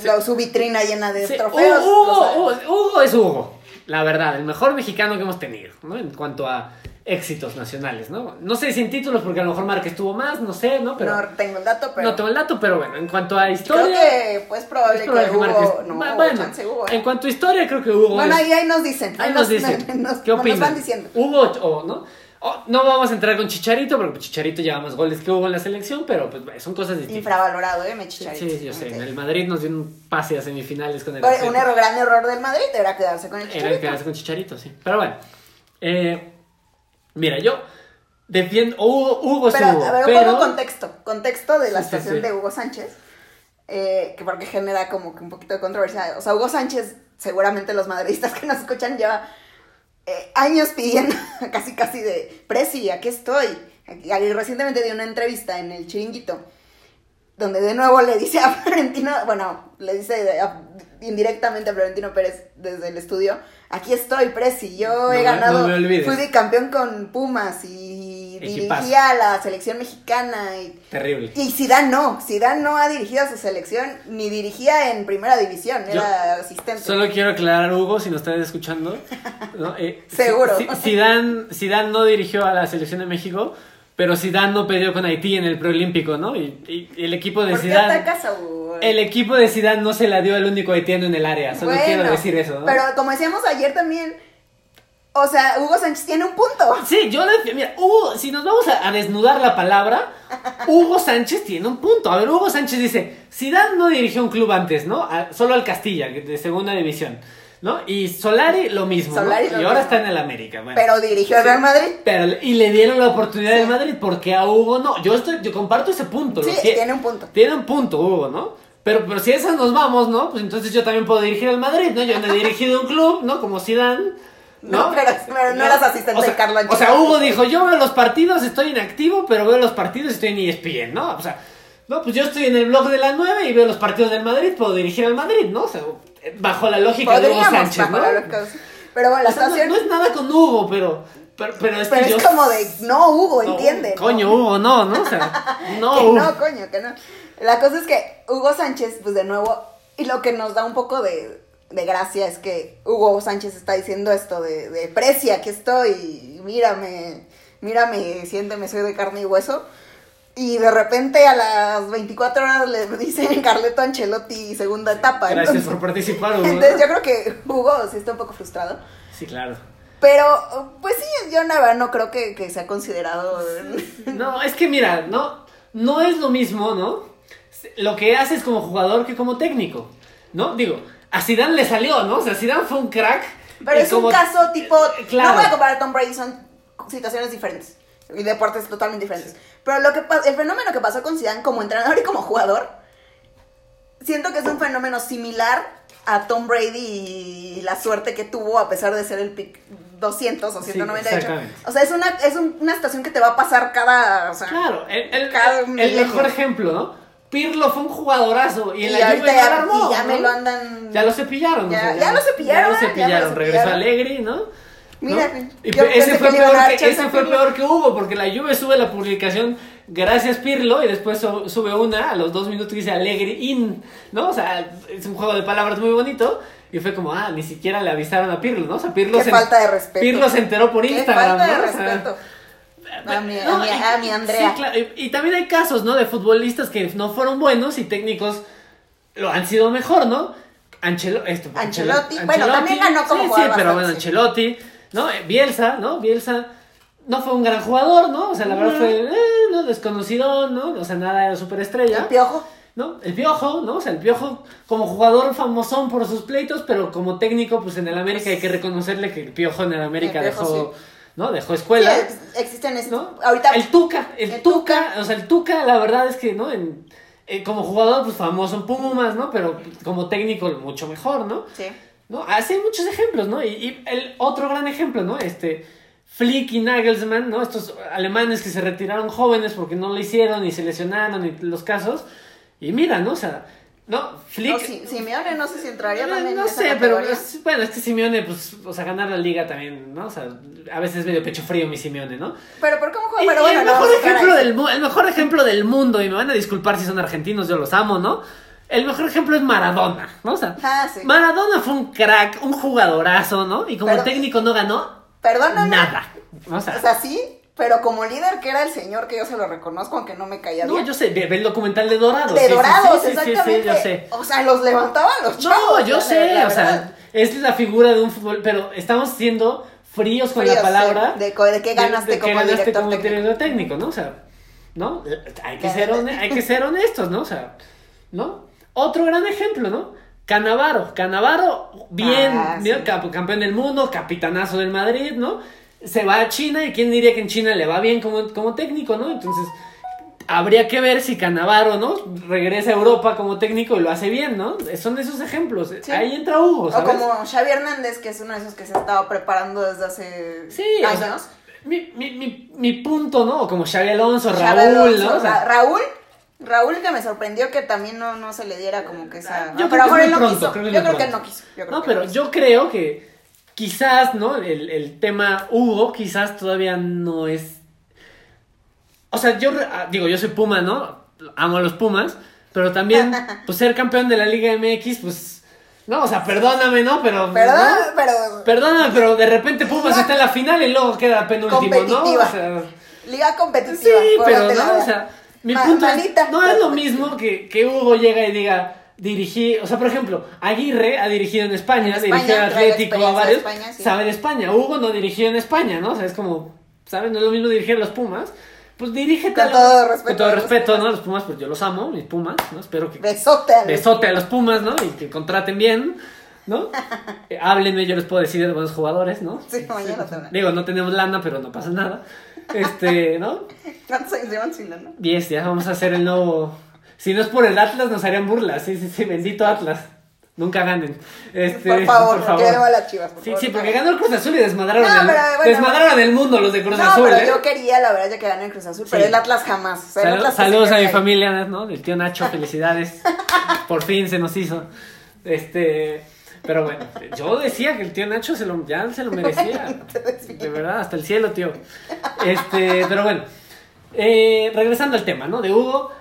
Lo- su vitrina llena de trofeos. Hugo. Hugo, Hugo es Hugo. La verdad, el mejor mexicano que hemos tenido, ¿no? En cuanto a éxitos nacionales, ¿no? No sé sin títulos porque a lo mejor Márquez tuvo más, no sé, ¿no? Pero no tengo el dato, pero. no tengo el dato, pero bueno, en cuanto a creo historia. que pues probable, es probable que que. No, Hugo, bueno, chance Hugo, ¿eh? en cuanto a historia, creo que Hugo. Bueno, ahí, ahí nos dicen. Ahí nos dicen. nos- ¿Qué nos opinan? van diciendo. Hugo o no. O, no vamos a entrar con Chicharito porque Chicharito lleva más goles que Hugo en la selección, pero pues son cosas distintas. Infravalorado, ¿eh? Me chicharito. sí, yo sé. Ok. En el Madrid nos dio un pase a semifinales con el un error, gran error del Madrid era quedarse con el Era chicharito. el quedarse con Chicharito, sí. Pero bueno. eh, mira, yo defiendo. Hugo, Hugo es Pero, Hugo. a ver, un pero- poco contexto. Contexto de la Sí, situación sí. de Hugo Sánchez. eh, que porque genera como que un poquito de controversia. O sea, Hugo Sánchez, seguramente los madridistas que nos escuchan, lleva eh, años pidiendo, casi casi de, Presi, aquí estoy. Y recientemente dio una entrevista en el Chiringuito, donde de nuevo le dice a Florentino, bueno, le dice a- indirectamente a Florentino Pérez desde el estudio, aquí estoy, Presi, yo No he ganado, no fui bicampeón con Pumas y Equipazo. dirigía a la selección mexicana y Terrible. y Zidane no, Zidane no ha dirigido a su selección ni dirigía en primera división, Yo era asistente. Solo quiero aclarar, Hugo, si nos estás escuchando. ¿no? Eh, Seguro. Zidane, Zidane no dirigió a la selección de México, pero Zidane no perdió con Haití en el preolímpico, ¿no? Y, y el equipo de ¿Por qué Zidane... atacas? El equipo de Zidane no se la dio al único haitiano en el área. Solo Bueno, quiero decir eso, ¿no? Pero como decíamos ayer también, o sea, Hugo Sánchez tiene un punto. Sí, yo le... Mira, Hugo, si nos vamos a, a desnudar la palabra, Hugo Sánchez tiene un punto. A ver, Hugo Sánchez dice, Zidane no dirigió un club antes, ¿no? A- solo al Castilla, de segunda división, ¿no? Y Solari lo mismo, ¿no? Solari Y ahora mismo. está en el América. bueno. Pero dirigió al Real Madrid. Pero, y le dieron la oportunidad Sí. del Madrid, porque a Hugo no. Yo estoy, yo comparto ese punto. Sí, que- tiene un punto. Tiene un punto, Hugo, ¿no? Pero, pero si a esas nos vamos, ¿no? Pues entonces yo también puedo dirigir al Madrid, ¿no? Yo no he dirigido un club, ¿no? Como Zidane. ¿no? No, pero- pero no eras asistente o sea, de Carlo O sea. Hugo dijo, yo veo los partidos, estoy inactivo, pero veo los partidos y estoy en ESPN, ¿no? O sea, no, pues yo estoy en el blog de la 9 y veo los partidos del Madrid, puedo dirigir al Madrid, ¿no? O sea, bajo la lógica de Hugo Sánchez, ¿no? Pero bueno, la O sea, no, situación... no es nada con Hugo, pero... Pero, pero es, pero que es yo- como de, no, Hugo, no, entiende. Coño, ¿no? Hugo, no, ¿no? O sea, no, que no, coño, que no. La cosa es que Hugo Sánchez, pues de nuevo, y lo que nos da un poco de, de gracia es que Hugo Sánchez está diciendo esto de, de precia, aquí estoy, mírame, mírame, siénteme, soy de carne y hueso. Y de repente a las 24 horas le dicen Carleto Ancelotti segunda etapa. Gracias entonces, por participar, Hugo. ¿no? entonces yo creo que Hugo sí está un poco frustrado. Sí, claro. Pero, pues sí, yo la verdad no creo que, que sea considerado... No, es que mira, no, no es lo mismo, ¿no? Lo que haces como jugador que como técnico, ¿no? Digo, a Zidane le salió, ¿no? O sea, Zidane fue un crack. Pero es como- un caso tipo. Claro. No voy a comparar a Tom Brady, son situaciones diferentes. Y deportes totalmente diferentes. Pero lo que el fenómeno que pasó con Zidane como entrenador y como jugador, siento que es un fenómeno similar a Tom Brady y la suerte que tuvo a pesar de ser el pick 200 o 198. exactamente. o sea, es una, es un- una situación que te va a pasar cada. O sea, Claro, el, el- Cada el milenio. mejor ejemplo, ¿no? Pirlo fue un jugadorazo y en Y la ahorita Juve ya- ya, la armó, y ya me lo andan- Ya lo cepillaron. Ya- ya lo cepillaron, Ya lo ¿eh? Ya cepillaron. lo Regresó cepillaron. Alegri, ¿no? Mira, Y ese fue, peor que, ese fue peor que Hugo, porque la Juve sube la publicación gracias Pirlo y después su- sube una a los dos minutos que dice Alegri in, ¿no? O sea, es un juego de palabras muy bonito y fue como, ah, ni siquiera le avisaron a Pirlo, ¿no? O sea, Pirlo Qué se, falta de respeto. Pirlo se enteró por Qué Instagram, de ¿no? O sea, respeto. A mi, a no, mi- y- a mi Andrea. sí, claro, y, y también hay casos, ¿no? De futbolistas que no fueron buenos y técnicos lo han sido mejor, ¿no? Anchelo, esto, Ancelotti, bueno, también ganó como sí, jugador Sí, pero bueno. Ancelotti, ¿no? Eh, Bielsa, ¿no? Bielsa no fue un gran jugador, ¿no? O sea, la verdad fue, eh, ¿no? Desconocido, ¿no? O sea, nada de superestrella. El piojo. ¿no? El Piojo, ¿no? O sea, el Piojo como jugador famosón por sus pleitos, pero como técnico, pues en el América hay que reconocerle que el Piojo en el América El Piojo, dejó, ¿no? Dejó escuela. Sí, existen estos. ¿no? Ahorita. El Tuca, el, el Tuca, Tuca. o sea, el Tuca, la verdad es que, ¿no? En, eh, como jugador, pues famoso en Pumas, ¿no? Pero como técnico, mucho mejor, ¿no? Sí. ¿No? Así hay muchos ejemplos, ¿no? Y, y el otro gran ejemplo, ¿no? Este, Flick y Nagelsmann, ¿no? Estos alemanes que se retiraron jóvenes porque no lo hicieron y se lesionaron y los casos. Y mira, ¿no? O sea, ¿no? Flick... No, Si- Simeone no sé si entraría Eh, también. no en esa sé, pero es- bueno, este Simeone, pues, o sea, ganar la liga también, ¿no? O sea, a veces es medio pecho frío mi Simeone, ¿no? Pero ¿por cómo juega? Pero bueno, el, no mejor ejemplo del, el mejor ejemplo del mundo, y me van a disculpar si son argentinos, yo los amo, ¿no? El mejor ejemplo es Maradona, ¿no? O sea, Ah, sí. Maradona fue un crack, un jugadorazo, ¿no? Y como Pero- técnico no ganó Perdóname. nada. O sea, O sea, sí, pero como líder que era el señor que yo se lo reconozco, aunque no me caía no, bien. yo sé, ve, el documental de Dorados. de sí, dorados, sí, sí, sí, sí, exactamente. yo sé. O sea, los levantaban los No, chavos. yo la- sé, la o sea, es la figura de un fútbol, pero estamos siendo fríos con Fríos, la palabra. sí, de co- de qué ganaste como ganaste director como técnico. director técnico, ¿no? O sea, ¿no? Hay que, ser hay que ser honestos, ¿no? O sea, ¿no? Otro gran ejemplo, ¿no? Canavaro, Canavaro, bien, Ah, sí. campeón del mundo, capitanazo del Madrid, ¿no? Se va a China y quién diría que en China le va bien como, como técnico, ¿no? Entonces, habría que ver si Canavaro, ¿no? Regresa a Europa como técnico y lo hace bien, ¿no? Son esos ejemplos. Sí. Ahí entra Hugo, O ¿sabes? como Xavi Hernández, que es uno de esos que se estaba preparando desde hace Sí, o años. sea, mi, mi, mi, mi punto, ¿no? O como Xavi Alonso, Xavi Raúl, Alonso, ¿no? O sea, Ra- Raúl, Raúl que me sorprendió que también no, no se le diera como que esa... Yo creo pero que a lo mejor es él no quiso. creo yo creo que él no quiso. Yo creo no, que pero no quiso. yo creo que quizás, ¿no? El, el tema Hugo quizás todavía no es... O sea, yo ah, digo, yo soy Puma, ¿no? Amo a los Pumas, pero también, pues ser campeón de la Liga MX, pues... No, o sea, perdóname, ¿no? Pero... Perdón, ¿no? pero... Perdóname, pero de repente Pumas está en la final y luego queda penúltimo, ¿no? O sea, Liga competitiva. Sí, pero no, o sea, mi Ma- punto es, malita, no es lo mismo que, que Hugo llega y diga, dirigí, o sea, por ejemplo, Aguirre ha dirigido en España, En España, dirigió a la Atlético, a varios, España, sí. sabe de España, Hugo no dirigió en España, ¿no? O sea, es como, ¿sabes? No es lo mismo dirigir a los Pumas, pues dirígete Con a los- todo respeto con todo a los respeto, Pumas. ¿no? Los Pumas, pues yo los amo, mis Pumas, ¿no? Espero que Besote. al- besote a los Pumas, ¿no? Y que contraten bien, ¿no? Eh, háblenme, yo les puedo decir de buenos jugadores, ¿no? Sí, mañana te Digo, no tenemos lana, pero no pasa nada. Este, ¿no? ¿Cuántos años llevan sin lana? 10, ya vamos a hacer el nuevo. Si no es por el Atlas, nos harían burlas. Sí, sí, sí, bendito Atlas. Nunca ganen. Este, por favor, porque ya no va la Chivas, por Sí, favor, sí, porque ganó el Cruz Azul y desmadraron, No, el, pero bueno, desmadraron el mundo los de Cruz no, Azul. pero ¿eh? yo quería, la verdad, ya que gané el Cruz Azul, pero el Atlas jamás. O sea, el Sal- Atlas que se saludos a mi ahí. familia, ¿no? Del tío Nacho, felicidades. Por fin se nos hizo. Este. Pero bueno, yo decía que el tío Nacho se lo, ya se lo merecía. De verdad, hasta el cielo, tío. Este, pero bueno. Eh, regresando al tema, ¿no? De Hugo,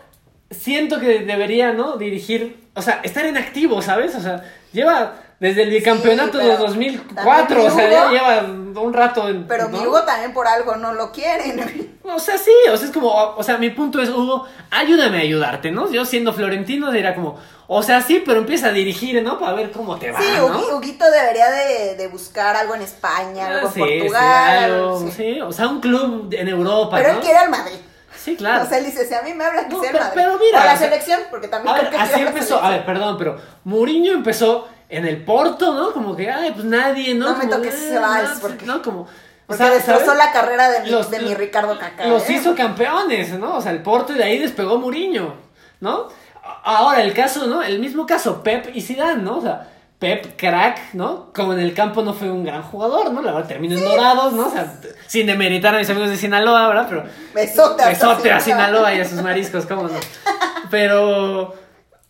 siento que debería, ¿no? Dirigir, o sea, estar en activo, ¿sabes? O sea, lleva desde el bicampeonato pero de 2004, también o sea, ya lleva un rato en. Pero ¿no? mi Hugo también por algo no lo quieren. O sea, sí, o sea, es como, o sea, mi punto es, Hugo, ayúdame a ayudarte, ¿no? Yo siendo florentino diría como, o sea, sí, pero empieza a dirigir, ¿no? Para ver cómo te va, Sí, ¿no? Hugui- Huguito debería de, de buscar algo en España, algo en Sí, Portugal. algo, sí. sí, o sea, un club en Europa, Pero ¿no? él quiere al Madrid. Sí, claro. O sea, él dice, si a mí me hablan, que No, sea pero- Madrid. pero mira, O la o sea, selección, porque también A creo ver, que así empezó, a ver, perdón, pero Mourinho empezó en el Porto, ¿no? Como que, ay, pues nadie, ¿no? No me Como, toques eh, vals, no, porque- No, como... o sea, destrozó ¿sabes? la carrera de mi, Los- de mi Ricardo Kaká. Los ¿eh? hizo campeones, ¿no? O sea, el Porto y de ahí despegó Mourinho, ¿no? Ahora el caso, ¿no? El mismo caso, Pep y Zidane, ¿no? O sea, Pep, crack, ¿no? Como en el campo no fue un gran jugador, ¿no? La verdad, terminó en dorados, ¿no? O sea, sin demeritar a mis amigos de Sinaloa, ¿verdad? Pero Besote, besote a Sinaloa. Y a sus mariscos, ¿cómo no? Pero,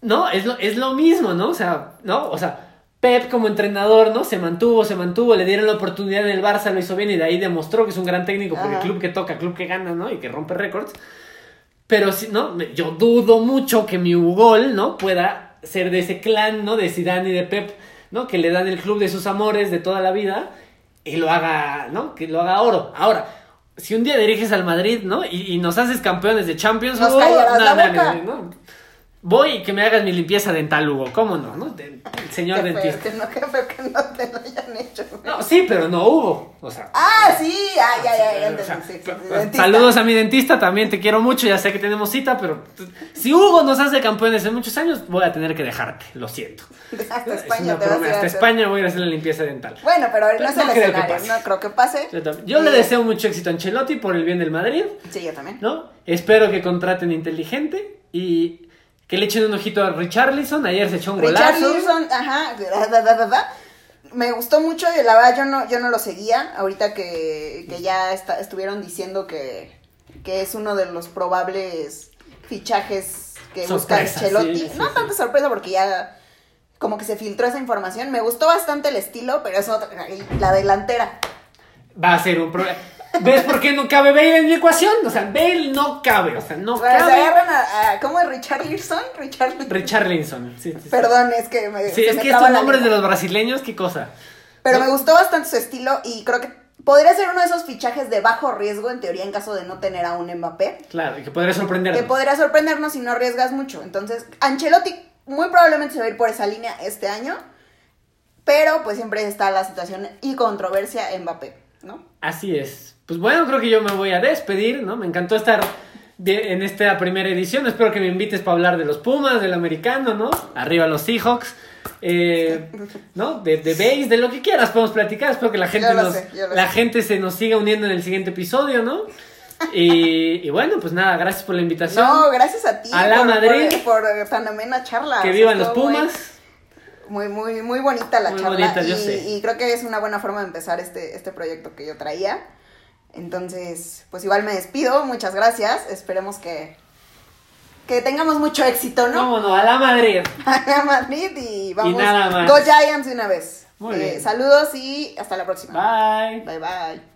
no, es lo, es lo mismo, ¿no? O sea, ¿no? O sea, Pep como entrenador, ¿no? Se mantuvo, se mantuvo, le dieron la oportunidad en el Barça, lo hizo bien y de ahí demostró que es un gran técnico porque Ajá. club que toca, club que gana, ¿no? Y que rompe récords. Pero si, ¿no? Yo dudo mucho que mi Ugol, ¿no? Pueda ser de ese clan, ¿no? De Zidane y de Pep, ¿no? Que le dan el club de sus amores de toda la vida y lo haga, ¿no? Que lo haga oro. Ahora, si un día diriges al Madrid, ¿no? Y, y nos haces campeones de Champions, Nos la boca. no, no. Voy y que me hagas mi limpieza dental, Hugo. ¿Cómo no? ¿no? De- el señor Qué feo dentista. que no, qué feo que no te lo hayan hecho. güey. No, sí, pero no Hugo. O sea, Ah, sí, ah, ya, ya, ya, o sea, entendí, sí, sí, pa- sí, pa- dentista. saludos a mi dentista, también te quiero mucho, ya sé que tenemos cita, pero si Hugo nos hace campeones en muchos años, voy a tener que dejarte, lo siento. Hasta Es España te vas a hasta. España voy a hacer la limpieza dental. Bueno, pero no es No el creo que escenario, pase. no creo que pase. Yo, le deseo mucho éxito a Ancelotti por el bien del Madrid, Sí, yo también. ¿no? Espero que contraten inteligente y que le echen un ojito a Richarlison, ayer se echó un golazo. Wilson, ajá, da, da, da, me gustó mucho y la verdad yo no, yo no lo seguía, ahorita que, que ya está- estuvieron diciendo que, que es uno de los probables fichajes que busca Ancelotti. sí, sí, no sí. tanta sorpresa porque ya como que se filtró esa información, me gustó bastante el estilo, pero es otra, la delantera. Va a ser un problema. ¿Ves por qué no cabe Bale en mi ecuación? O sea, Bale no cabe, o sea, no O sea, se cabe. agarran a, a- ¿cómo es Richard Wilson? Richard Richarlison. Sí, sí, sí. Perdón, es que me, Sí, se es me que estos nombres de los brasileños, qué cosa. Pero ¿No? me gustó bastante su estilo y creo que podría ser uno de esos fichajes de bajo riesgo, en teoría, en caso de no tener a un Mbappé, Claro, y que podría sorprendernos. que podría sorprendernos si no arriesgas mucho. Entonces, Ancelotti muy probablemente se va a ir por esa línea este año, pero pues siempre está la situación y controversia Mbappé, ¿no? Así es. Pues bueno, creo que yo me voy a despedir, ¿no? Me encantó estar de- en esta primera edición. Espero que me invites para hablar de los Pumas, del americano, ¿no? Arriba los Seahawks. eh, ¿No? De, de base, de lo que quieras podemos platicar. Espero que la gente, nos, sé, la sé. gente se nos siga uniendo en el siguiente episodio, ¿no? Y, y bueno, pues nada, gracias por la invitación. No, gracias a ti A la por, Madrid. por, por tan amena charla. que vivan los Pumas. Muy, muy, muy bonita la Muy charla. bonita, yo y, sé. y creo que es una buena forma de empezar este, este proyecto que yo traía. Entonces, pues igual me despido. Muchas gracias. Esperemos que, que tengamos mucho éxito, ¿no? ¿Cómo no? A la Madrid. A Madrid y vamos. nada más. Go Giants de una vez. Muy Eh, bien. Saludos y hasta la próxima. Bye. Bye bye.